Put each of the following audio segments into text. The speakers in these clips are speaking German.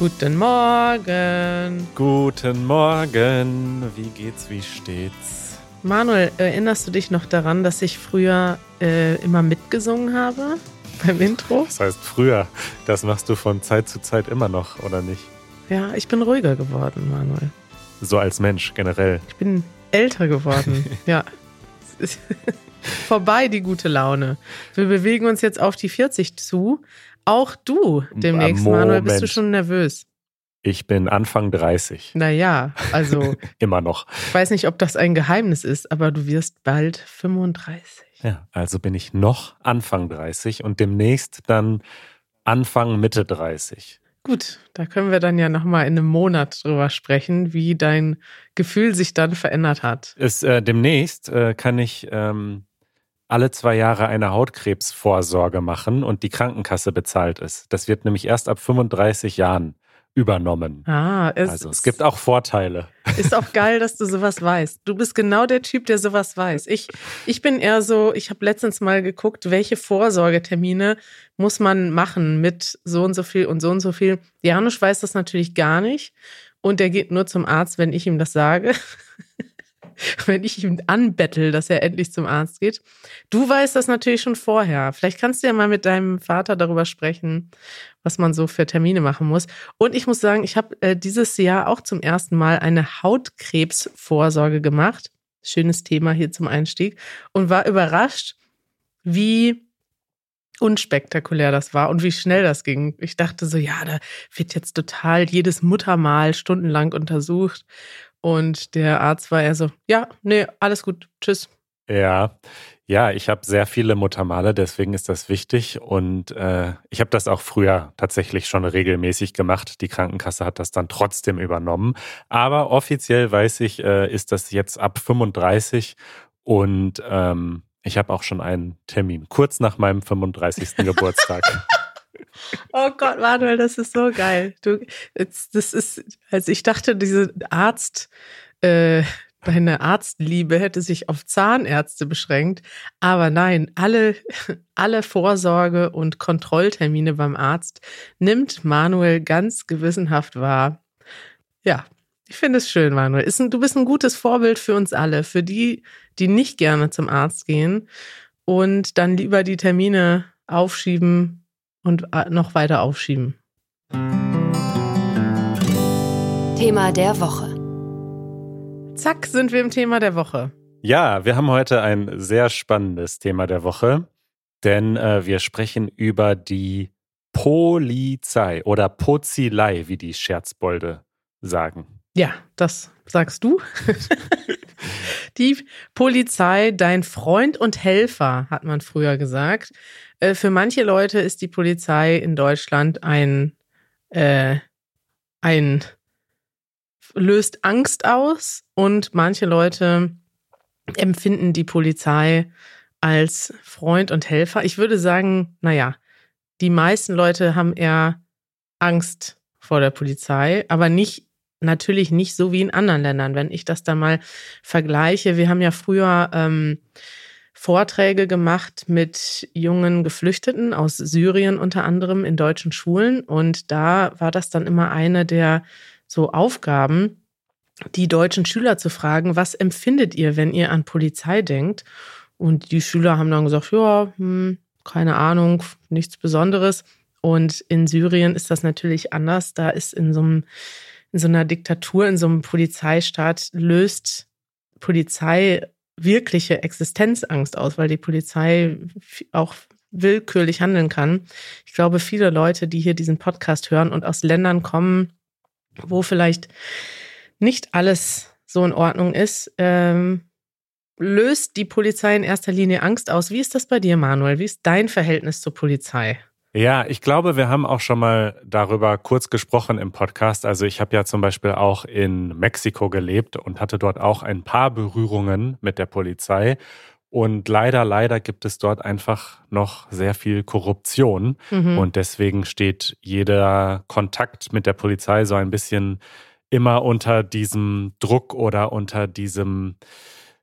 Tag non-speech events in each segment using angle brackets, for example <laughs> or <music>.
Guten Morgen. Guten Morgen. Wie geht's, wie steht's? Manuel, erinnerst du dich noch daran, dass ich früher äh, immer mitgesungen habe <laughs> beim Intro? Das heißt früher. Das machst du von Zeit zu Zeit immer noch, oder nicht? Ja, ich bin ruhiger geworden, Manuel. So als Mensch generell. Ich bin älter geworden. <laughs> ja. <laughs> Vorbei die gute Laune. Wir bewegen uns jetzt auf die 40 zu. Auch du demnächst, Moment. Manuel, bist du schon nervös? Ich bin Anfang 30. Naja, also <laughs> Immer noch. ich weiß nicht, ob das ein Geheimnis ist, aber du wirst bald 35. Ja, also bin ich noch Anfang 30 und demnächst dann Anfang Mitte 30. Gut, da können wir dann ja nochmal in einem Monat drüber sprechen, wie dein Gefühl sich dann verändert hat. Ist, äh, demnächst äh, kann ich ähm, alle zwei Jahre eine Hautkrebsvorsorge machen und die Krankenkasse bezahlt es. Das wird nämlich erst ab 35 Jahren übernommen. Ah, es Also es gibt auch Vorteile. ist auch geil, dass du sowas weißt. Du bist genau der Typ, der sowas weiß. Ich, ich bin eher so, ich habe letztens mal geguckt, welche Vorsorgetermine muss man machen mit so und so viel und so und so viel. Janusz weiß das natürlich gar nicht und der geht nur zum Arzt, wenn ich ihm das sage. <laughs> wenn ich ihm anbettel, dass er endlich zum Arzt geht. Du weißt das natürlich schon vorher. Vielleicht kannst du ja mal mit deinem Vater darüber sprechen, was man so für Termine machen muss. Und ich muss sagen, ich habe äh, dieses Jahr auch zum ersten Mal eine Hautkrebsvorsorge gemacht. Schönes Thema hier zum Einstieg. Und war überrascht, wie unspektakulär das war und wie schnell das ging. Ich dachte so, ja, da wird jetzt total jedes Muttermal stundenlang untersucht. Und der Arzt war eher so, ja, nee, alles gut, tschüss. Ja, ja, ich habe sehr viele Muttermale, deswegen ist das wichtig. Und äh, ich habe das auch früher tatsächlich schon regelmäßig gemacht. Die Krankenkasse hat das dann trotzdem übernommen. Aber offiziell weiß ich, äh, ist das jetzt ab 35 und ähm, ich habe auch schon einen Termin, kurz nach meinem 35. <laughs> Geburtstag. Oh Gott, Manuel, das ist so geil. Du, das ist, also ich dachte, diese Arzt, äh, deine Arztliebe hätte sich auf Zahnärzte beschränkt. Aber nein, alle, alle Vorsorge- und Kontrolltermine beim Arzt nimmt Manuel ganz gewissenhaft wahr. Ja, ich finde es schön, Manuel. Ein, du bist ein gutes Vorbild für uns alle, für die, die nicht gerne zum Arzt gehen und dann lieber die Termine aufschieben und äh, noch weiter aufschieben. Thema der Woche. Zack, sind wir im Thema der Woche. Ja, wir haben heute ein sehr spannendes Thema der Woche, denn äh, wir sprechen über die Polizei oder Pozilei, wie die Scherzbolde sagen. Ja, das sagst du. <laughs> die Polizei, dein Freund und Helfer, hat man früher gesagt. Äh, für manche Leute ist die Polizei in Deutschland ein, äh, ein löst Angst aus und manche Leute empfinden die Polizei als Freund und Helfer. Ich würde sagen, naja, die meisten Leute haben eher Angst vor der Polizei, aber nicht, natürlich nicht so wie in anderen Ländern. Wenn ich das dann mal vergleiche, wir haben ja früher ähm, Vorträge gemacht mit jungen Geflüchteten aus Syrien unter anderem in deutschen Schulen und da war das dann immer eine der so Aufgaben, die deutschen Schüler zu fragen, was empfindet ihr, wenn ihr an Polizei denkt? Und die Schüler haben dann gesagt, ja, hm, keine Ahnung, nichts Besonderes. Und in Syrien ist das natürlich anders. Da ist in so, einem, in so einer Diktatur, in so einem Polizeistaat, löst Polizei wirkliche Existenzangst aus, weil die Polizei auch willkürlich handeln kann. Ich glaube, viele Leute, die hier diesen Podcast hören und aus Ländern kommen, wo vielleicht nicht alles so in Ordnung ist, ähm, löst die Polizei in erster Linie Angst aus. Wie ist das bei dir, Manuel? Wie ist dein Verhältnis zur Polizei? Ja, ich glaube, wir haben auch schon mal darüber kurz gesprochen im Podcast. Also ich habe ja zum Beispiel auch in Mexiko gelebt und hatte dort auch ein paar Berührungen mit der Polizei. Und leider, leider gibt es dort einfach noch sehr viel Korruption. Mhm. Und deswegen steht jeder Kontakt mit der Polizei so ein bisschen immer unter diesem Druck oder unter diesem,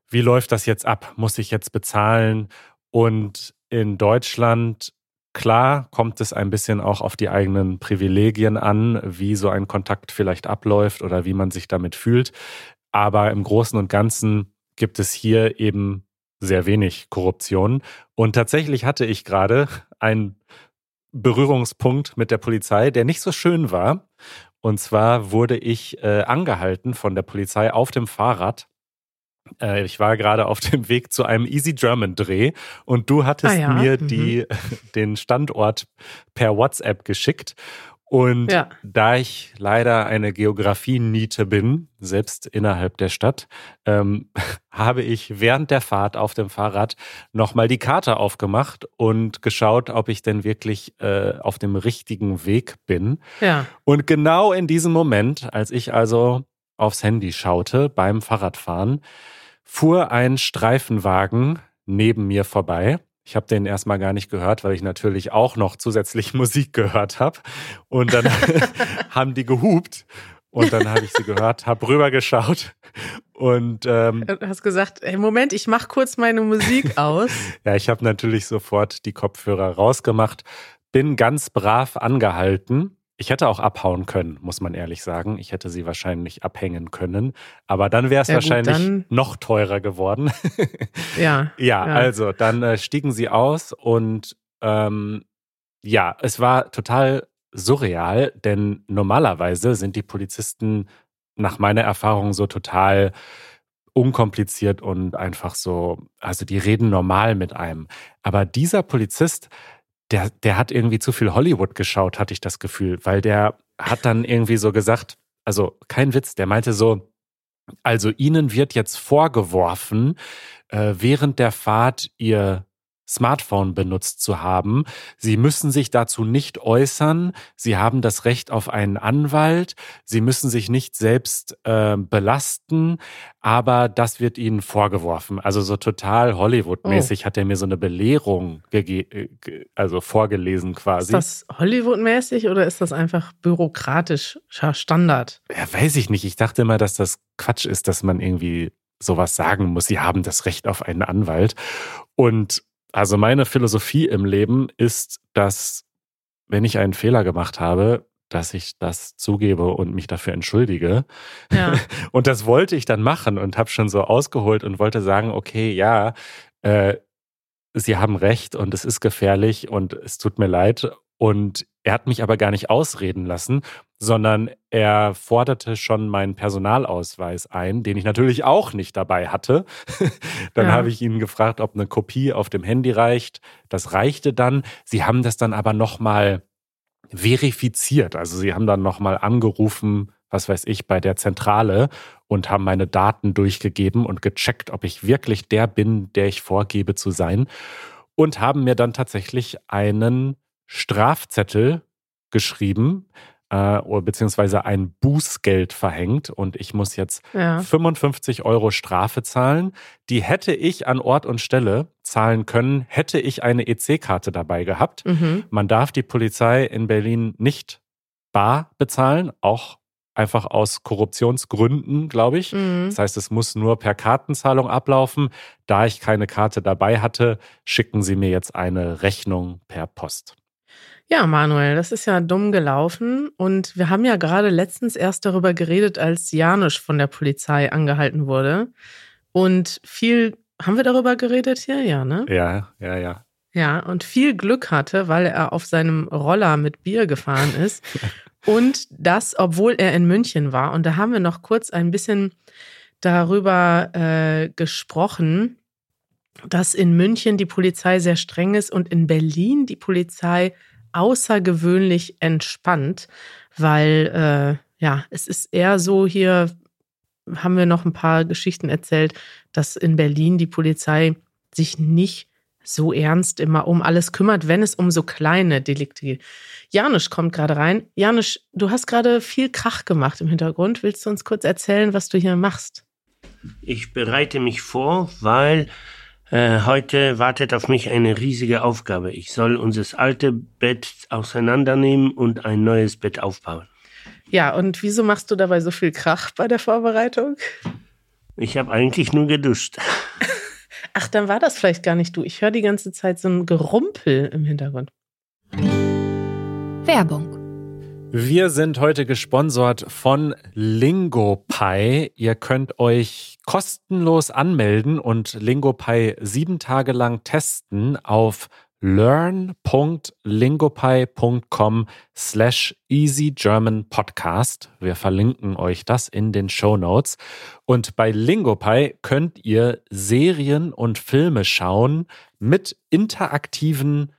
wie läuft das jetzt ab? Muss ich jetzt bezahlen? Und in Deutschland klar kommt es ein bisschen auch auf die eigenen Privilegien an, wie so ein Kontakt vielleicht abläuft oder wie man sich damit fühlt. Aber im Großen und Ganzen gibt es hier eben sehr wenig Korruption. Und tatsächlich hatte ich gerade einen Berührungspunkt mit der Polizei, der nicht so schön war. Und zwar wurde ich äh, angehalten von der Polizei auf dem Fahrrad. Äh, ich war gerade auf dem Weg zu einem Easy German Dreh und du hattest ah ja. mir mhm. die, <laughs> den Standort per WhatsApp geschickt. Und ja. da ich leider eine Geografie-Niete bin, selbst innerhalb der Stadt, ähm, <laughs> habe ich während der Fahrt auf dem Fahrrad nochmal die Karte aufgemacht und geschaut, ob ich denn wirklich äh, auf dem richtigen Weg bin. Ja. Und genau in diesem Moment, als ich also aufs Handy schaute beim Fahrradfahren, fuhr ein Streifenwagen neben mir vorbei ich habe den erstmal gar nicht gehört, weil ich natürlich auch noch zusätzlich <laughs> Musik gehört habe. Und dann <laughs> haben die gehupt. Und dann habe ich sie gehört, habe rübergeschaut und ähm, du hast gesagt, hey, Moment, ich mache kurz meine Musik <laughs> aus. ja, ich habe natürlich sofort die Kopfhörer rausgemacht, bin ganz brav angehalten ich hätte auch abhauen können, muss man ehrlich sagen. Ich hätte sie wahrscheinlich abhängen können. Aber dann wäre es ja, wahrscheinlich dann, noch teurer geworden. <laughs> ja, <laughs> ja. Ja, also dann äh, stiegen sie aus und ähm, ja, es war total surreal, denn normalerweise sind die Polizisten nach meiner Erfahrung so total unkompliziert und einfach so, also die reden normal mit einem. Aber dieser Polizist der, der hat irgendwie zu viel Hollywood geschaut, hatte ich das Gefühl, weil der hat dann irgendwie so gesagt, also kein Witz, der meinte so, also Ihnen wird jetzt vorgeworfen, äh, während der Fahrt Ihr Smartphone benutzt zu haben. Sie müssen sich dazu nicht äußern. Sie haben das Recht auf einen Anwalt. Sie müssen sich nicht selbst äh, belasten, aber das wird Ihnen vorgeworfen. Also so total Hollywood-mäßig oh. hat er mir so eine Belehrung äh, also vorgelesen quasi. Ist das Hollywood-mäßig oder ist das einfach bürokratischer Standard? Ja, weiß ich nicht. Ich dachte immer, dass das Quatsch ist, dass man irgendwie sowas sagen muss. Sie haben das Recht auf einen Anwalt. Und also meine Philosophie im Leben ist, dass wenn ich einen Fehler gemacht habe, dass ich das zugebe und mich dafür entschuldige. Ja. <laughs> Und das wollte ich dann machen und habe schon so ausgeholt und wollte sagen, okay, ja, äh, Sie haben recht und es ist gefährlich und es tut mir leid. Und er hat mich aber gar nicht ausreden lassen, sondern er forderte schon meinen Personalausweis ein, den ich natürlich auch nicht dabei hatte. <laughs> dann ja. habe ich ihn gefragt, ob eine Kopie auf dem Handy reicht. Das reichte dann. Sie haben das dann aber nochmal verifiziert. Also sie haben dann nochmal angerufen, was weiß ich, bei der Zentrale und haben meine Daten durchgegeben und gecheckt, ob ich wirklich der bin, der ich vorgebe zu sein. Und haben mir dann tatsächlich einen Strafzettel geschrieben, äh, beziehungsweise ein Bußgeld verhängt und ich muss jetzt ja. 55 Euro Strafe zahlen. Die hätte ich an Ort und Stelle zahlen können, hätte ich eine EC-Karte dabei gehabt. Mhm. Man darf die Polizei in Berlin nicht bar bezahlen, auch einfach aus Korruptionsgründen, glaube ich. Mhm. Das heißt, es muss nur per Kartenzahlung ablaufen. Da ich keine Karte dabei hatte, schicken sie mir jetzt eine Rechnung per Post. Ja, Manuel, das ist ja dumm gelaufen. Und wir haben ja gerade letztens erst darüber geredet, als Janusz von der Polizei angehalten wurde. Und viel, haben wir darüber geredet hier? Ja, ne? Ja, ja, ja. Ja, und viel Glück hatte, weil er auf seinem Roller mit Bier gefahren ist. <laughs> und das, obwohl er in München war. Und da haben wir noch kurz ein bisschen darüber äh, gesprochen, dass in München die Polizei sehr streng ist und in Berlin die Polizei außergewöhnlich entspannt, weil äh, ja, es ist eher so hier, haben wir noch ein paar Geschichten erzählt, dass in Berlin die Polizei sich nicht so ernst immer um alles kümmert, wenn es um so kleine Delikte geht. Janusz kommt gerade rein. Janusz, du hast gerade viel Krach gemacht im Hintergrund. Willst du uns kurz erzählen, was du hier machst? Ich bereite mich vor, weil äh, heute wartet auf mich eine riesige Aufgabe. Ich soll unser alte Bett auseinandernehmen und ein neues Bett aufbauen. Ja, und wieso machst du dabei so viel Krach bei der Vorbereitung? Ich habe eigentlich nur geduscht. <laughs> Ach, dann war das vielleicht gar nicht du. Ich höre die ganze Zeit so ein Gerumpel im Hintergrund. Werbung. Wir sind heute gesponsert von LingoPie. Ihr könnt euch kostenlos anmelden und LingoPie sieben Tage lang testen auf learn.lingopie.com slash easygermanpodcast. Wir verlinken euch das in den Show Notes. Und bei LingoPie könnt ihr Serien und Filme schauen mit interaktiven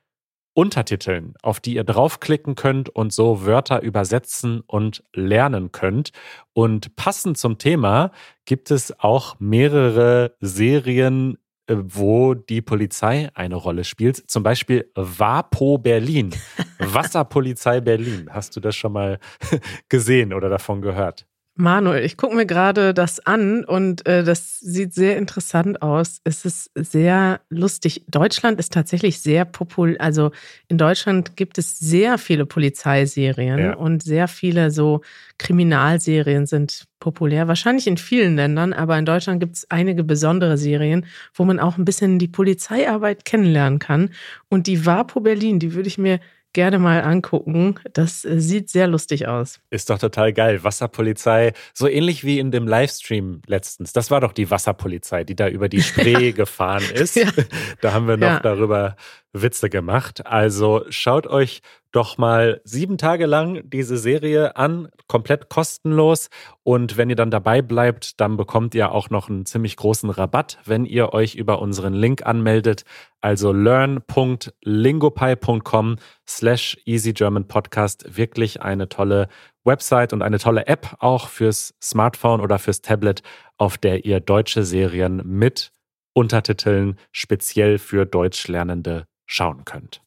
Untertiteln, auf die ihr draufklicken könnt und so Wörter übersetzen und lernen könnt. Und passend zum Thema gibt es auch mehrere Serien, äh, wo die Polizei eine Rolle spielt. Zum Beispiel WAPO Berlin, <laughs> Wasserpolizei Berlin. Hast du das schon mal <laughs> gesehen oder davon gehört? Manuel, ich gucke mir gerade das an und äh, das sieht sehr interessant aus. Es ist sehr lustig. Deutschland ist tatsächlich sehr populär. Also in Deutschland gibt es sehr viele Polizeiserien ja. und sehr viele so Kriminalserien sind populär. Wahrscheinlich in vielen Ländern, aber in Deutschland gibt es einige besondere Serien, wo man auch ein bisschen die Polizeiarbeit kennenlernen kann. Und die Vapo Berlin, die würde ich mir gerne mal angucken. Das äh, sieht sehr lustig aus. Ist doch total geil. Wasserpolizei, so ähnlich wie in dem Livestream letztens. Das war doch die Wasserpolizei, die da über die <laughs> Spree gefahren ist. Ja. <laughs> Da haben wir noch ja. darüber Witze gemacht. Also schaut euch doch mal sieben Tage lang diese Serie an, komplett kostenlos. Und wenn ihr dann dabei bleibt, dann bekommt ihr auch noch einen ziemlich großen Rabatt, wenn ihr euch über unseren Link anmeldet. Also learn.lingopie.com slash easygermanpodcast. Wirklich eine tolle Website und eine tolle App auch fürs Smartphone oder fürs Tablet, auf der ihr deutsche Serien mit Untertiteln speziell für Deutschlernende schauen könnt.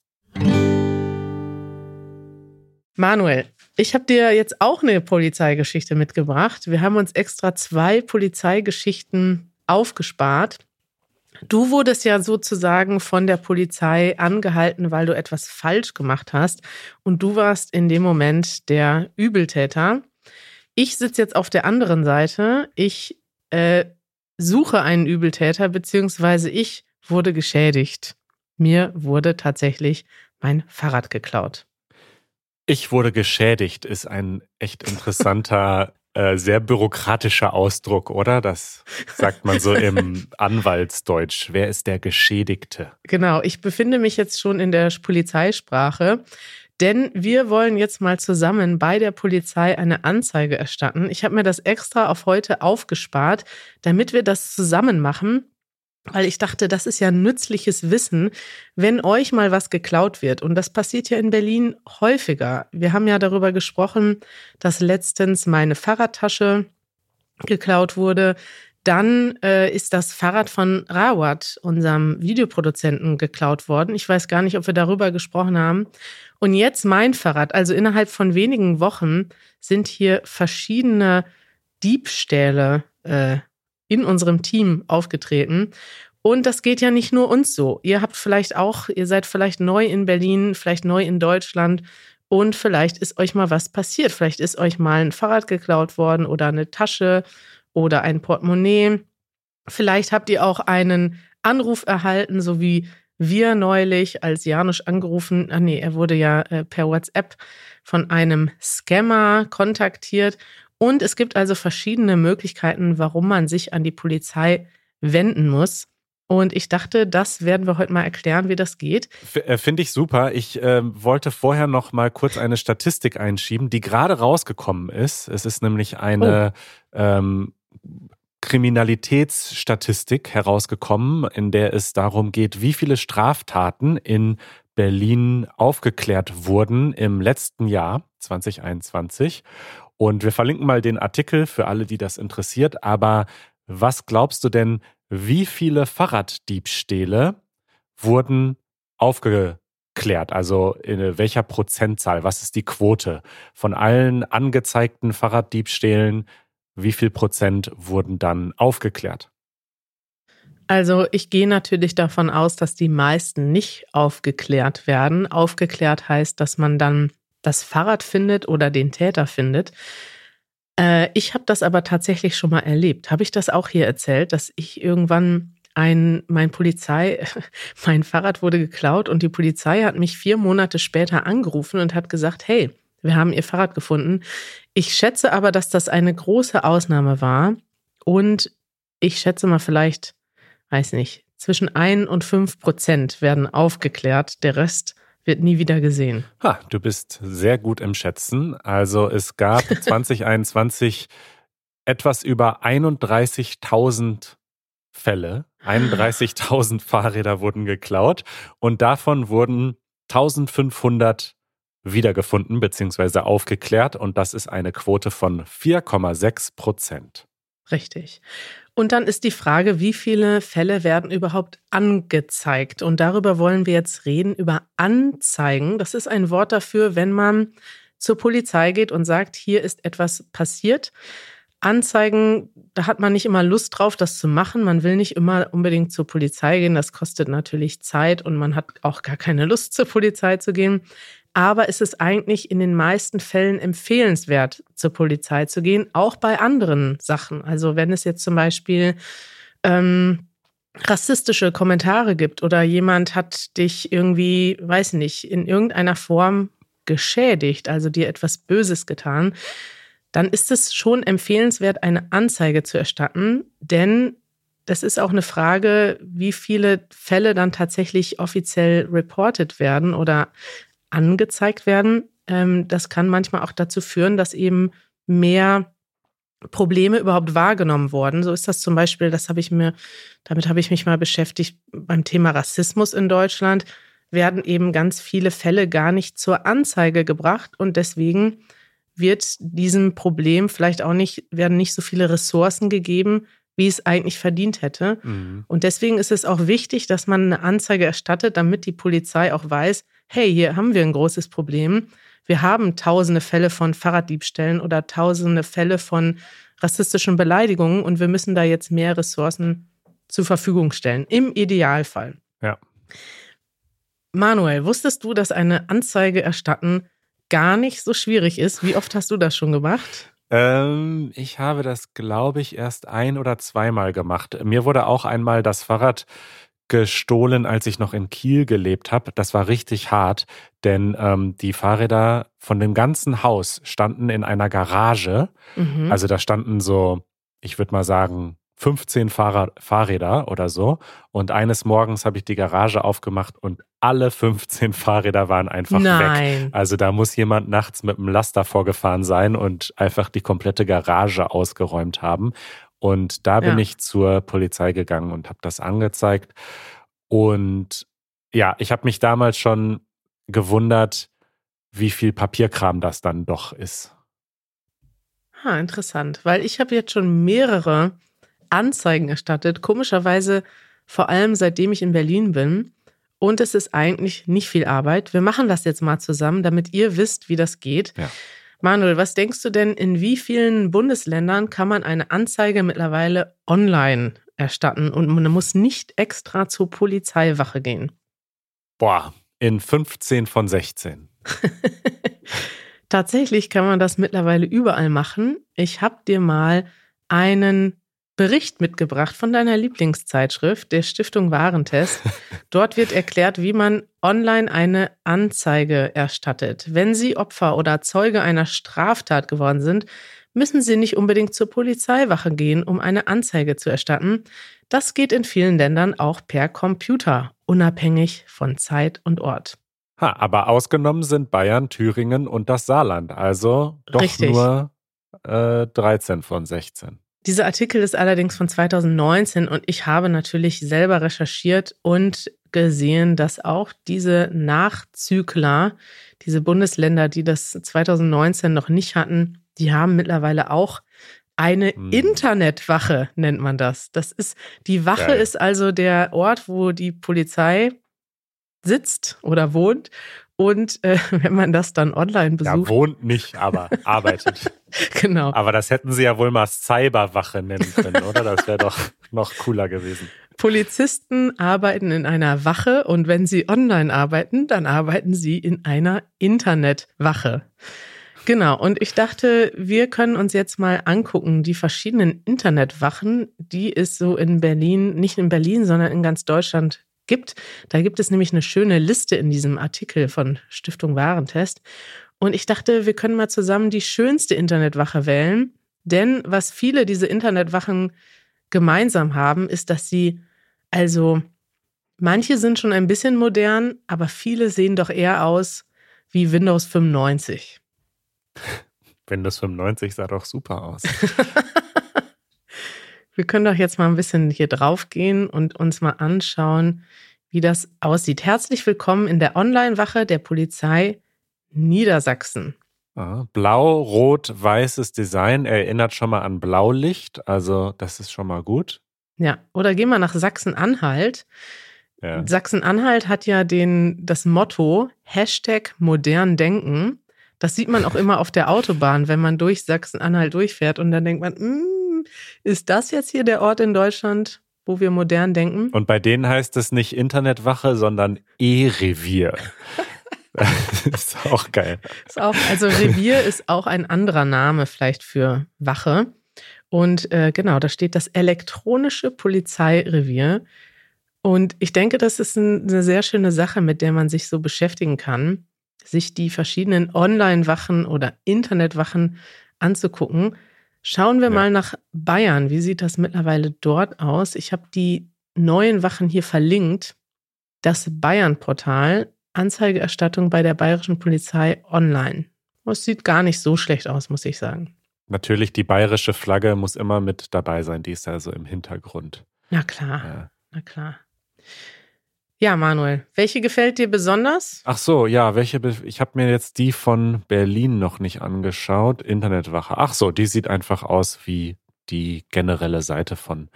Manuel, ich habe dir jetzt auch eine Polizeigeschichte mitgebracht. Wir haben uns extra zwei Polizeigeschichten aufgespart. Du wurdest ja sozusagen von der Polizei angehalten, weil du etwas falsch gemacht hast. Und du warst in dem Moment der Übeltäter. Ich sitze jetzt auf der anderen Seite. Ich äh, suche einen Übeltäter, beziehungsweise ich wurde geschädigt. Mir wurde tatsächlich mein Fahrrad geklaut. Ich wurde geschädigt, ist ein echt interessanter, <laughs> äh, sehr bürokratischer Ausdruck, oder? Das sagt man so im <laughs> Anwaltsdeutsch. Wer ist der Geschädigte? Genau, ich befinde mich jetzt schon in der Polizeisprache. Denn wir wollen jetzt mal zusammen bei der Polizei eine Anzeige erstatten. Ich habe mir das extra auf heute aufgespart, damit wir das zusammen machen weil ich dachte, das ist ja nützliches Wissen, wenn euch mal was geklaut wird. Und das passiert ja in Berlin häufiger. Wir haben ja darüber gesprochen, dass letztens meine Fahrradtasche geklaut wurde. Dann äh, ist das Fahrrad von Rawat, unserem Videoproduzenten, geklaut worden. Ich weiß gar nicht, ob wir darüber gesprochen haben. Und jetzt mein Fahrrad. Also innerhalb von wenigen Wochen sind hier verschiedene Diebstähle äh, in unserem Team aufgetreten. Und das geht ja nicht nur uns so. Ihr habt vielleicht auch, ihr seid vielleicht neu in Berlin, vielleicht neu in Deutschland und vielleicht ist euch mal was passiert. Vielleicht ist euch mal ein Fahrrad geklaut worden oder eine Tasche oder ein Portemonnaie. Vielleicht habt ihr auch einen Anruf erhalten, so wie wir neulich, als Janusz angerufen, ah nee, er wurde ja äh, per WhatsApp von einem Scammer kontaktiert und es gibt also verschiedene Möglichkeiten, warum man sich an die Polizei wenden muss. Und ich dachte, das werden wir heute mal erklären, wie das geht. Äh, finde ich super. Ich äh, wollte vorher noch mal kurz eine Statistik einschieben, die gerade rausgekommen ist. Es ist nämlich eine oh. ähm, Kriminalitätsstatistik herausgekommen, in der es darum geht, wie viele Straftaten in Berlin aufgeklärt wurden im letzten Jahr 2021. Und wir verlinken mal den Artikel für alle, die das interessiert. Aber was glaubst du denn, wie viele Fahrraddiebstähle wurden aufgeklärt? Also in welcher Prozentzahl? Was ist die Quote von allen angezeigten Fahrraddiebstählen? Wie viel Prozent wurden dann aufgeklärt? Also ich gehe natürlich davon aus, dass die meisten nicht aufgeklärt werden. Aufgeklärt heißt, dass man dann das Fahrrad findet oder den Täter findet. Äh, ich habe das aber tatsächlich schon mal erlebt. Habe ich das auch hier erzählt, dass ich irgendwann ein, mein Polizei, <laughs> mein Fahrrad wurde geklaut und die Polizei hat mich vier Monate später angerufen und hat gesagt, hey, wir haben ihr Fahrrad gefunden. Ich schätze aber, dass das eine große Ausnahme war und ich schätze mal vielleicht, weiß nicht, zwischen ein und fünf Prozent werden aufgeklärt. Der Rest wird nie wieder gesehen. Ha, du bist sehr gut im Schätzen. Also es gab <laughs> 2021 etwas über 31.000 Fälle. 31.000 Fahrräder wurden geklaut und davon wurden 1500 wiedergefunden bzw. aufgeklärt und das ist eine Quote von 4,6 Prozent. Richtig. Und dann ist die Frage, wie viele Fälle werden überhaupt angezeigt? Und darüber wollen wir jetzt reden, über Anzeigen. Das ist ein Wort dafür, wenn man zur Polizei geht und sagt, hier ist etwas passiert. Anzeigen, da hat man nicht immer Lust drauf, das zu machen. Man will nicht immer unbedingt zur Polizei gehen. Das kostet natürlich Zeit und man hat auch gar keine Lust, zur Polizei zu gehen. Aber es ist eigentlich in den meisten Fällen empfehlenswert, zur Polizei zu gehen, auch bei anderen Sachen. Also wenn es jetzt zum Beispiel ähm, rassistische Kommentare gibt oder jemand hat dich irgendwie, weiß nicht, in irgendeiner Form geschädigt, also dir etwas Böses getan, dann ist es schon empfehlenswert, eine Anzeige zu erstatten, denn das ist auch eine Frage, wie viele Fälle dann tatsächlich offiziell reported werden oder angezeigt werden. Ähm, das kann manchmal auch dazu führen, dass eben mehr Probleme überhaupt wahrgenommen wurden. So ist das zum Beispiel, das habe ich mir, damit habe ich mich mal beschäftigt beim Thema Rassismus in Deutschland, werden eben ganz viele Fälle gar nicht zur Anzeige gebracht und deswegen wird diesem Problem vielleicht auch nicht, werden nicht so viele Ressourcen gegeben, wie es eigentlich verdient hätte. Mhm. Und deswegen ist es auch wichtig, dass man eine Anzeige erstattet, damit die Polizei auch weiß, hey, hier haben wir ein großes Problem. Wir haben tausende Fälle von Fahrraddiebstählen oder tausende Fälle von rassistischen Beleidigungen und wir müssen da jetzt mehr Ressourcen zur Verfügung stellen. Im Idealfall. Ja. Manuel, wusstest du, dass eine Anzeige erstatten gar nicht so schwierig ist? Wie oft hast du das schon gemacht? Ähm, ich habe das, glaube ich, erst ein oder zweimal gemacht. Mir wurde auch einmal das Fahrrad gestohlen, als ich noch in Kiel gelebt habe. Das war richtig hart, denn ähm, die Fahrräder von dem ganzen Haus standen in einer Garage. Mhm. Also da standen so, ich würde mal sagen, 15 Fahrrad, Fahrräder oder so. Und eines Morgens habe ich die Garage aufgemacht und alle 15 Fahrräder waren einfach Nein. weg. Also da muss jemand nachts mit einem Laster vorgefahren sein und einfach die komplette Garage ausgeräumt haben. Und da bin ja. ich zur Polizei gegangen und habe das angezeigt. Und ja, ich habe mich damals schon gewundert, wie viel Papierkram das dann doch ist. Ha, interessant, weil ich habe jetzt schon mehrere Anzeigen erstattet, komischerweise vor allem seitdem ich in Berlin bin. Und es ist eigentlich nicht viel Arbeit. Wir machen das jetzt mal zusammen, damit ihr wisst, wie das geht. Ja. Manuel, was denkst du denn, in wie vielen Bundesländern kann man eine Anzeige mittlerweile online erstatten und man muss nicht extra zur Polizeiwache gehen? Boah, in 15 von 16. <laughs> Tatsächlich kann man das mittlerweile überall machen. Ich habe dir mal einen Bericht mitgebracht von deiner Lieblingszeitschrift, der Stiftung Warentest. <laughs> Dort wird erklärt, wie man online eine Anzeige erstattet. Wenn Sie Opfer oder Zeuge einer Straftat geworden sind, müssen Sie nicht unbedingt zur Polizeiwache gehen, um eine Anzeige zu erstatten. Das geht in vielen Ländern auch per Computer, unabhängig von Zeit und Ort. Ha, aber ausgenommen sind Bayern, Thüringen und das Saarland, also doch Richtig. nur äh, 13 von 16. Dieser Artikel ist allerdings von 2019 und ich habe natürlich selber recherchiert und gesehen, dass auch diese Nachzügler, diese Bundesländer, die das 2019 noch nicht hatten, die haben mittlerweile auch eine hm. Internetwache, nennt man das. Das ist, die Wache Geil. ist also der Ort, wo die Polizei sitzt oder wohnt und äh, <laughs> wenn man das dann online besucht. Ja, wohnt nicht, aber arbeitet. <laughs> <laughs> genau. Aber das hätten sie ja wohl mal Cyberwache nennen können, oder? Das wäre doch noch cooler gewesen. Polizisten arbeiten in einer Wache und wenn sie online arbeiten, dann arbeiten sie in einer Internetwache. Genau, und ich dachte, wir können uns jetzt mal angucken, die verschiedenen Internetwachen, die es so in Berlin, nicht in Berlin, sondern in ganz Deutschland gibt. Da gibt es nämlich eine schöne Liste in diesem Artikel von Stiftung Warentest. Und ich dachte, wir können mal zusammen die schönste Internetwache wählen. Denn was viele diese Internetwachen gemeinsam haben, ist, dass sie also manche sind schon ein bisschen modern, aber viele sehen doch eher aus wie Windows 95. <laughs> Windows 95 sah doch super aus. <laughs> Wir können doch jetzt mal ein bisschen hier drauf gehen und uns mal anschauen, wie das aussieht. Herzlich willkommen in der Online-Wache der Polizei Niedersachsen. Ah, Blau, rot, weißes Design erinnert schon mal an Blaulicht, also das ist schon mal gut. Ja, oder gehen wir nach Sachsen-Anhalt. Ja. Sachsen-Anhalt hat ja den, das Motto Hashtag modern denken. Das sieht man auch immer auf der Autobahn, wenn man durch Sachsen-Anhalt durchfährt und dann denkt man, mm, ist das jetzt hier der Ort in Deutschland, wo wir modern denken? Und bei denen heißt es nicht Internetwache, sondern E-Revier. <laughs> <laughs> ist auch geil. Ist auch, also Revier ist auch ein anderer Name vielleicht für Wache. Und äh, genau, da steht das elektronische Polizeirevier. Und ich denke, das ist ein, eine sehr schöne Sache, mit der man sich so beschäftigen kann, sich die verschiedenen Online-Wachen oder Internetwachen anzugucken. Schauen wir ja. mal nach Bayern. Wie sieht das mittlerweile dort aus? Ich habe die neuen Wachen hier verlinkt. Das Bayern-Portal Anzeigeerstattung bei der bayerischen Polizei online. Es sieht gar nicht so schlecht aus, muss ich sagen. Natürlich, die bayerische Flagge muss immer mit dabei sein, die ist also im Hintergrund. Na klar, ja. na klar. Ja, Manuel, welche gefällt dir besonders? Ach so, ja, welche? Ich habe mir jetzt die von Berlin noch nicht angeschaut. Internetwache. Ach so, die sieht einfach aus wie die generelle Seite von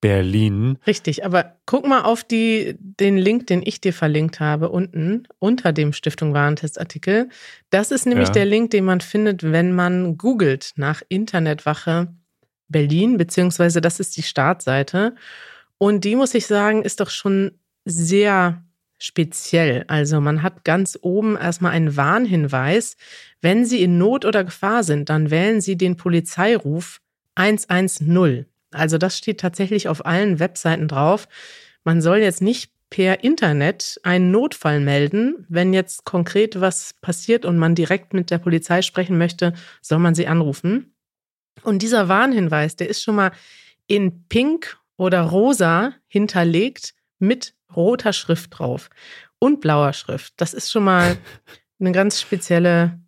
Berlin. Richtig, aber guck mal auf die, den Link, den ich dir verlinkt habe, unten unter dem Stiftung Warentest-Artikel. Das ist nämlich ja. der Link, den man findet, wenn man googelt nach Internetwache Berlin, beziehungsweise das ist die Startseite. Und die, muss ich sagen, ist doch schon sehr speziell. Also man hat ganz oben erstmal einen Warnhinweis. Wenn Sie in Not oder Gefahr sind, dann wählen Sie den Polizeiruf 110. Also das steht tatsächlich auf allen Webseiten drauf. Man soll jetzt nicht per Internet einen Notfall melden. Wenn jetzt konkret was passiert und man direkt mit der Polizei sprechen möchte, soll man sie anrufen. Und dieser Warnhinweis, der ist schon mal in Pink oder Rosa hinterlegt mit roter Schrift drauf und blauer Schrift. Das ist schon mal <laughs> eine ganz spezielle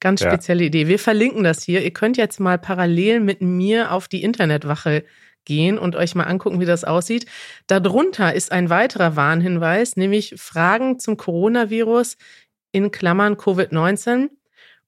Ganz spezielle ja. Idee. Wir verlinken das hier. Ihr könnt jetzt mal parallel mit mir auf die Internetwache gehen und euch mal angucken, wie das aussieht. Darunter ist ein weiterer Warnhinweis, nämlich Fragen zum Coronavirus in Klammern Covid-19.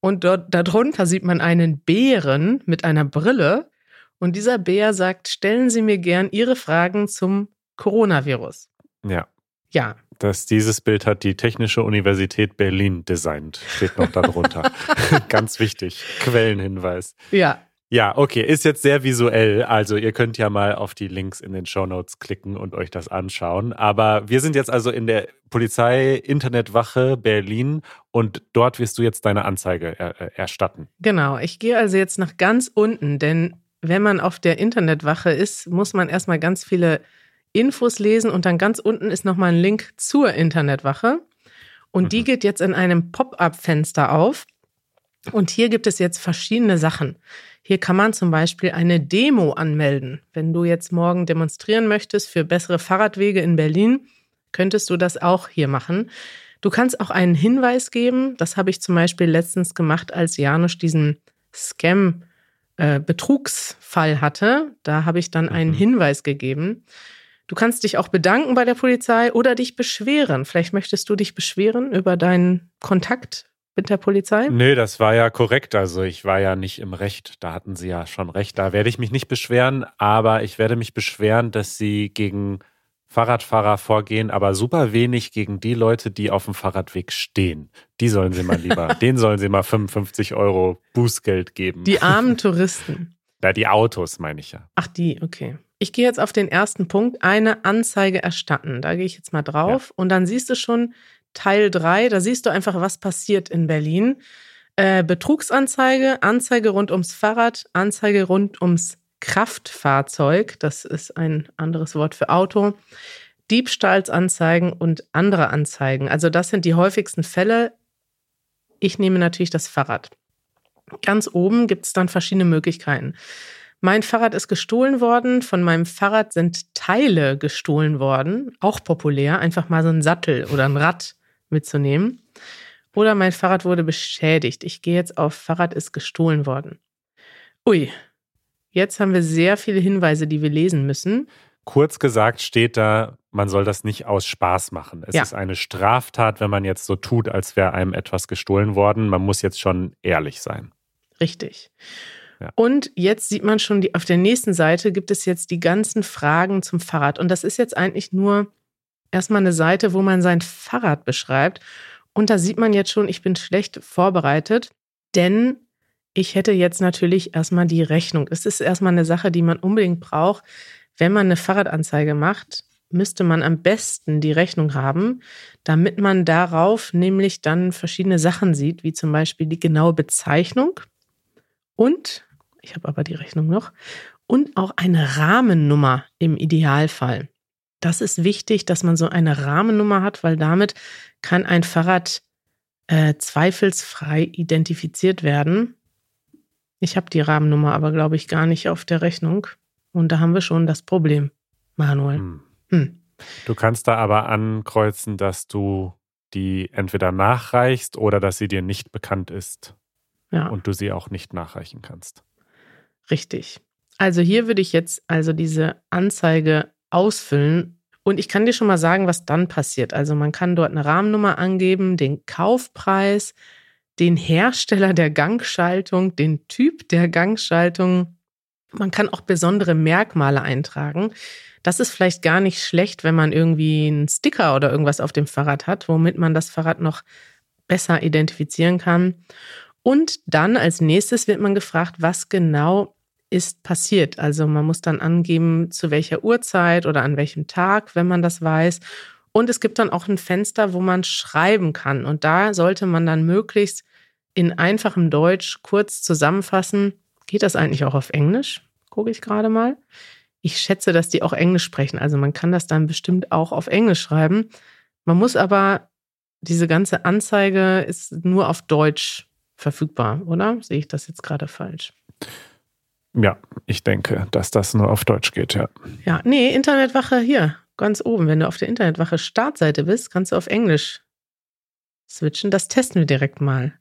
Und dort, darunter sieht man einen Bären mit einer Brille. Und dieser Bär sagt, stellen Sie mir gern Ihre Fragen zum Coronavirus. Ja. Ja, dass dieses Bild hat die Technische Universität Berlin designt. Steht noch darunter. <laughs> <laughs> Ganz wichtig. Quellenhinweis. Ja. Ja, okay, ist jetzt sehr visuell. Also ihr könnt ja mal auf die Links in den Show Notes klicken und euch das anschauen. Aber wir sind jetzt also in der Polizei Internetwache Berlin und dort wirst du jetzt deine Anzeige er äh, erstatten. Genau, ich gehe also jetzt nach ganz unten, denn wenn man auf der Internetwache ist, muss man erstmal ganz viele Infos lesen und dann ganz unten ist nochmal ein Link zur Internetwache. Und mhm. die geht jetzt in einem Pop-up-Fenster auf. Und hier gibt es jetzt verschiedene Sachen. Hier kann man zum Beispiel eine Demo anmelden. Wenn du jetzt morgen demonstrieren möchtest für bessere Fahrradwege in Berlin, könntest du das auch hier machen. Du kannst auch einen Hinweis geben. Das habe ich zum Beispiel letztens gemacht, als Janusz diesen Scam-Betrugsfall äh, hatte. Da habe ich dann einen mhm. Hinweis gegeben. Du kannst dich auch bedanken bei der Polizei oder dich beschweren. Vielleicht möchtest du dich beschweren über deinen Kontakt mit der Polizei? Nee, das war ja korrekt. Also ich war ja nicht im Recht. Da hatten sie ja schon recht. Da werde ich mich nicht beschweren, aber ich werde mich beschweren, dass sie gegen Fahrradfahrer vorgehen, aber super wenig gegen die Leute, die auf dem Fahrradweg stehen. Die sollen sie mal lieber, <laughs> denen sollen sie mal 55 Euro Bußgeld geben. Die armen <laughs> Touristen. Ja, die Autos meine ich ja. Ach, die, okay. Ich gehe jetzt auf den ersten Punkt, eine Anzeige erstatten. Da gehe ich jetzt mal drauf ja. und dann siehst du schon Teil 3, da siehst du einfach, was passiert in Berlin. Äh, Betrugsanzeige, Anzeige rund ums Fahrrad, Anzeige rund ums Kraftfahrzeug, das ist ein anderes Wort für Auto, Diebstahlsanzeigen und andere Anzeigen. Also das sind die häufigsten Fälle. Ich nehme natürlich das Fahrrad. Ganz oben gibt es dann verschiedene Möglichkeiten. Mein Fahrrad ist gestohlen worden. Von meinem Fahrrad sind Teile gestohlen worden. Auch populär, einfach mal so ein Sattel oder ein Rad mitzunehmen. Oder mein Fahrrad wurde beschädigt. Ich gehe jetzt auf Fahrrad ist gestohlen worden. Ui, jetzt haben wir sehr viele Hinweise, die wir lesen müssen. Kurz gesagt steht da, man soll das nicht aus Spaß machen. Es Ja. ist eine Straftat, wenn man jetzt so tut, als wäre einem etwas gestohlen worden. Man muss jetzt schon ehrlich sein. Richtig. Und jetzt sieht man schon, die, auf der nächsten Seite gibt es jetzt die ganzen Fragen zum Fahrrad. Und das ist jetzt eigentlich nur erstmal eine Seite, wo man sein Fahrrad beschreibt. Und da sieht man jetzt schon, ich bin schlecht vorbereitet, denn ich hätte jetzt natürlich erstmal die Rechnung. Es ist erstmal eine Sache, die man unbedingt braucht. Wenn man eine Fahrradanzeige macht, müsste man am besten die Rechnung haben, damit man darauf nämlich dann verschiedene Sachen sieht, wie zum Beispiel die genaue Bezeichnung und, ich habe aber die Rechnung noch, und auch eine Rahmennummer im Idealfall. Das ist wichtig, dass man so eine Rahmennummer hat, weil damit kann ein Fahrrad äh, zweifelsfrei identifiziert werden. Ich habe die Rahmennummer aber, glaube ich, gar nicht auf der Rechnung. Und da haben wir schon das Problem, Manuel. Hm. Hm. Du kannst da aber ankreuzen, dass du die entweder nachreichst oder dass sie dir nicht bekannt ist Ja. und du sie auch nicht nachreichen kannst. Richtig. Also hier würde ich jetzt also diese Anzeige ausfüllen und ich kann dir schon mal sagen, was dann passiert. Also man kann dort eine Rahmennummer angeben, den Kaufpreis, den Hersteller der Gangschaltung, den Typ der Gangschaltung. Man kann auch besondere Merkmale eintragen. Das ist vielleicht gar nicht schlecht, wenn man irgendwie einen Sticker oder irgendwas auf dem Fahrrad hat, womit man das Fahrrad noch besser identifizieren kann. Und dann als nächstes wird man gefragt, was genau ist passiert. Also man muss dann angeben, zu welcher Uhrzeit oder an welchem Tag, wenn man das weiß. Und es gibt dann auch ein Fenster, wo man schreiben kann. Und da sollte man dann möglichst in einfachem Deutsch kurz zusammenfassen. Geht das eigentlich auch auf Englisch? Gucke ich gerade mal. Ich schätze, dass die auch Englisch sprechen. Also man kann das dann bestimmt auch auf Englisch schreiben. Man muss aber, diese ganze Anzeige ist nur auf Deutsch verfügbar, oder? Sehe ich das jetzt gerade falsch? Ja, ich denke, dass das nur auf Deutsch geht, ja. Ja, nee, Internetwache hier, ganz oben. Wenn du auf der Internetwache Startseite bist, kannst du auf Englisch switchen. Das testen wir direkt mal.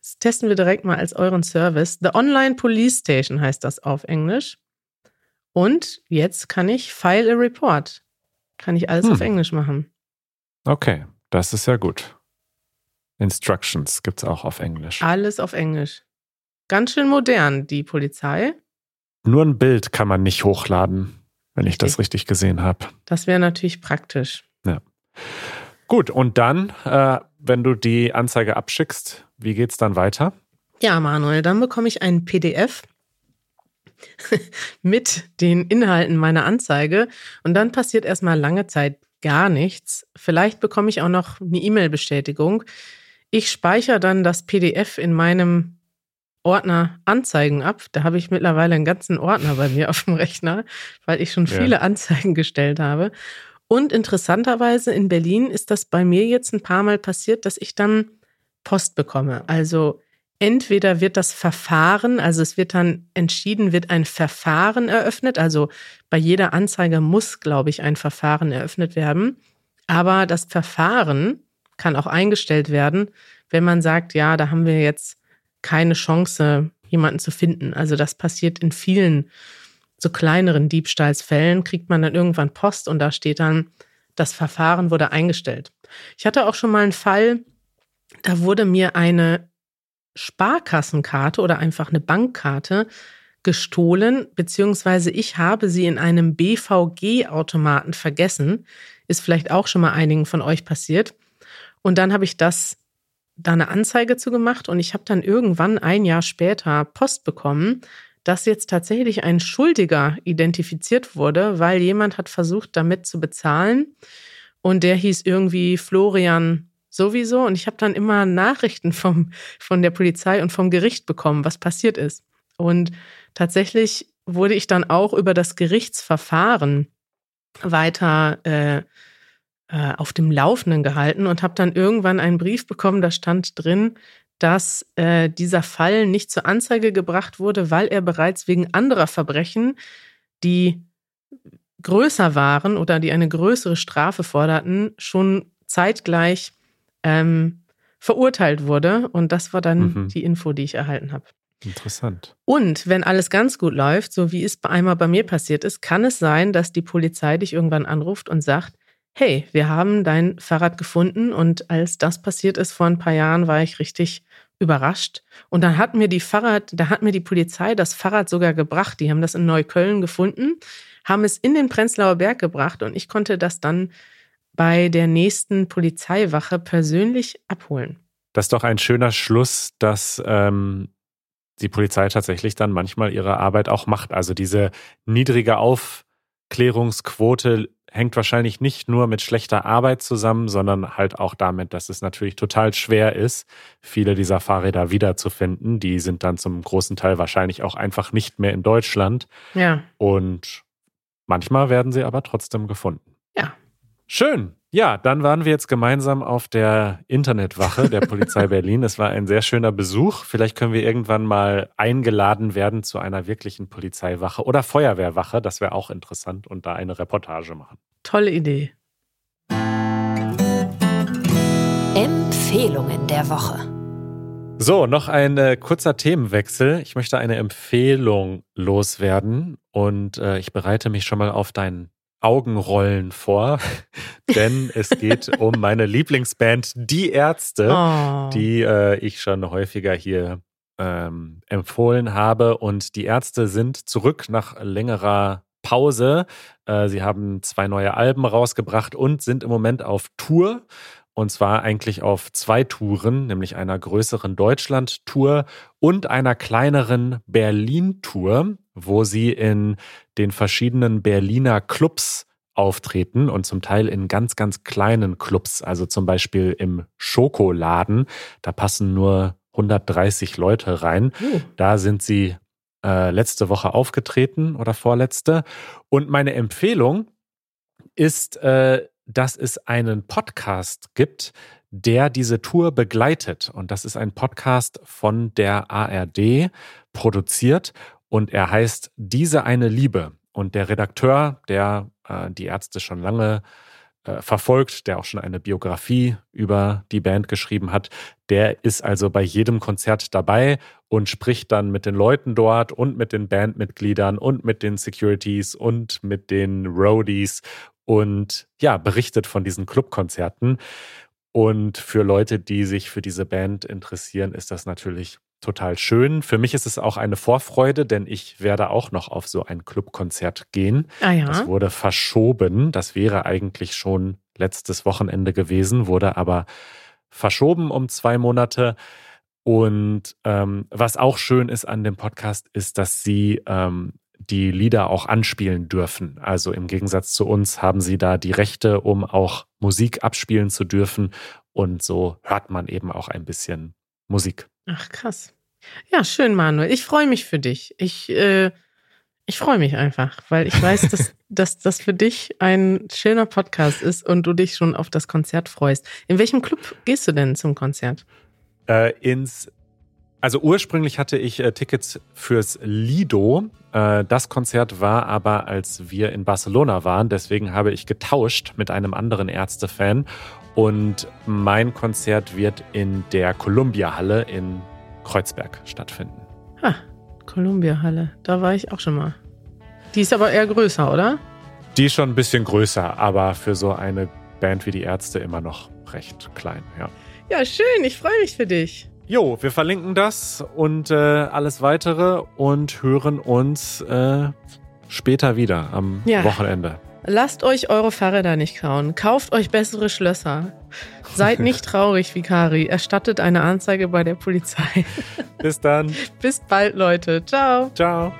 Das testen wir direkt mal als euren Service. The Online Police Station heißt das auf Englisch. Und jetzt kann ich File a Report. Kann ich alles Hm. auf Englisch machen. Okay, das ist ja gut. Instructions gibt es auch auf Englisch. Alles auf Englisch. Ganz schön modern, die Polizei. Nur ein Bild kann man nicht hochladen, wenn ich das Richtig. richtig gesehen habe. Das wäre natürlich praktisch. Gut, und dann, äh, wenn du die Anzeige abschickst, wie geht's dann weiter? Ja, Manuel, dann bekomme ich ein PDF <laughs> mit den Inhalten meiner Anzeige und dann passiert erstmal lange Zeit gar nichts. Vielleicht bekomme ich auch noch eine E-Mail-Bestätigung. Ich speichere dann das PDF in meinem Ordner Anzeigen ab. Da habe ich mittlerweile einen ganzen Ordner bei mir <laughs> auf dem Rechner, weil ich schon Ja. viele Anzeigen gestellt habe. Und interessanterweise in Berlin ist das bei mir jetzt ein paar Mal passiert, dass ich dann Post bekomme. Also entweder wird das Verfahren, also es wird dann entschieden, wird ein Verfahren eröffnet. Also bei jeder Anzeige muss, glaube ich, ein Verfahren eröffnet werden. Aber das Verfahren kann auch eingestellt werden, wenn man sagt, ja, da haben wir jetzt keine Chance, jemanden zu finden. Also das passiert in vielen so kleineren Diebstahlsfällen, kriegt man dann irgendwann Post und da steht dann, das Verfahren wurde eingestellt. Ich hatte auch schon mal einen Fall, da wurde mir eine Sparkassenkarte oder einfach eine Bankkarte gestohlen, beziehungsweise ich habe sie in einem BVG-Automaten vergessen. Ist vielleicht auch schon mal einigen von euch passiert. Und dann habe ich das da eine Anzeige zu gemacht und ich habe dann irgendwann ein Jahr später Post bekommen, dass jetzt tatsächlich ein Schuldiger identifiziert wurde, weil jemand hat versucht, damit zu bezahlen und der hieß irgendwie Florian sowieso. Und ich habe dann immer Nachrichten vom, von der Polizei und vom Gericht bekommen, was passiert ist. Und tatsächlich wurde ich dann auch über das Gerichtsverfahren weiter äh, äh, auf dem Laufenden gehalten und habe dann irgendwann einen Brief bekommen, da stand drin, dass äh, dieser Fall nicht zur Anzeige gebracht wurde, weil er bereits wegen anderer Verbrechen, die größer waren oder die eine größere Strafe forderten, schon zeitgleich ähm, verurteilt wurde. Und das war dann mhm. die Info, die ich erhalten habe. Interessant. Und wenn alles ganz gut läuft, so wie es einmal bei mir passiert ist, kann es sein, dass die Polizei dich irgendwann anruft und sagt, hey, wir haben dein Fahrrad gefunden und als das passiert ist vor ein paar Jahren, war ich richtig überrascht. Und dann hat mir die Fahrrad, da hat mir die Polizei das Fahrrad sogar gebracht. Die haben das in Neukölln gefunden, haben es in den Prenzlauer Berg gebracht und ich konnte das dann bei der nächsten Polizeiwache persönlich abholen. Das ist doch ein schöner Schluss, dass ähm, die Polizei tatsächlich dann manchmal ihre Arbeit auch macht. Also diese niedrige Aufklärungsquote hängt wahrscheinlich nicht nur mit schlechter Arbeit zusammen, sondern halt auch damit, dass es natürlich total schwer ist, viele dieser Fahrräder wiederzufinden. Die sind dann zum großen Teil wahrscheinlich auch einfach nicht mehr in Deutschland. Ja. Und manchmal werden sie aber trotzdem gefunden. Ja. Schön. Ja, dann waren wir jetzt gemeinsam auf der Internetwache der Polizei <laughs> Berlin. Es war ein sehr schöner Besuch. Vielleicht können wir irgendwann mal eingeladen werden zu einer wirklichen Polizeiwache oder Feuerwehrwache. Das wäre auch interessant und da eine Reportage machen. Tolle Idee. Empfehlungen der Woche. So, noch ein äh, kurzer Themenwechsel. Ich möchte eine Empfehlung loswerden und äh, ich bereite mich schon mal auf deinen Augenrollen vor, <laughs> denn es geht um meine Lieblingsband, Die Ärzte, oh. die äh, ich schon häufiger hier ähm, empfohlen habe. Und die Ärzte sind zurück nach längerer Pause. Äh, sie haben zwei neue Alben rausgebracht und sind im Moment auf Tour. Und zwar eigentlich auf zwei Touren, nämlich einer größeren Deutschland-Tour und einer kleineren Berlin-Tour, wo sie in den verschiedenen Berliner Clubs auftreten und zum Teil in ganz, ganz kleinen Clubs, also zum Beispiel im Schokoladen. Da passen nur 130 Leute rein. Uh. Da sind sie äh, letzte Woche aufgetreten oder vorletzte. Und meine Empfehlung ist, äh, dass es einen Podcast gibt, der diese Tour begleitet. Und das ist ein Podcast von der ARD produziert und er heißt Diese eine Liebe. Und der Redakteur, der äh, die Ärzte schon lange äh, verfolgt, der auch schon eine Biografie über die Band geschrieben hat, der ist also bei jedem Konzert dabei und spricht dann mit den Leuten dort und mit den Bandmitgliedern und mit den Securities und mit den Roadies und ja, berichtet von diesen Clubkonzerten. Und für Leute, die sich für diese Band interessieren, ist das natürlich total schön. Für mich ist es auch eine Vorfreude, denn ich werde auch noch auf so ein Clubkonzert gehen. Ah ja. Das wurde verschoben. Das wäre eigentlich schon letztes Wochenende gewesen, wurde aber verschoben um zwei Monate. Und ähm, was auch schön ist an dem Podcast, ist, dass sie ähm, die Lieder auch anspielen dürfen. Also im Gegensatz zu uns haben sie da die Rechte, um auch Musik abspielen zu dürfen. Und so hört man eben auch ein bisschen Musik. Ach, krass. Ja, schön, Manuel. Ich freue mich für dich. Ich, äh, ich freue mich einfach, weil ich weiß, dass, <laughs> dass das für dich ein schöner Podcast ist und du dich schon auf das Konzert freust. In welchem Club gehst du denn zum Konzert? Äh, ins also ursprünglich hatte ich äh, Tickets fürs Lido. Äh, das Konzert war aber, als wir in Barcelona waren. Deswegen habe ich getauscht mit einem anderen Ärztefan. Und mein Konzert wird in der Columbia Halle in Kreuzberg stattfinden. Ha, Columbia Halle. Da war ich auch schon mal. Die ist aber eher größer, oder? Die ist schon ein bisschen größer, aber für so eine Band wie die Ärzte immer noch recht klein, ja. Ja, schön. Ich freue mich für dich. Jo, wir verlinken das und äh, alles weitere und hören uns äh, später wieder am ja. Wochenende. Lasst euch eure Fahrräder nicht klauen. Kauft euch bessere Schlösser. Seid <laughs> nicht traurig, Vikari. Erstattet eine Anzeige bei der Polizei. Bis dann. <laughs> Bis bald, Leute. Ciao. Ciao.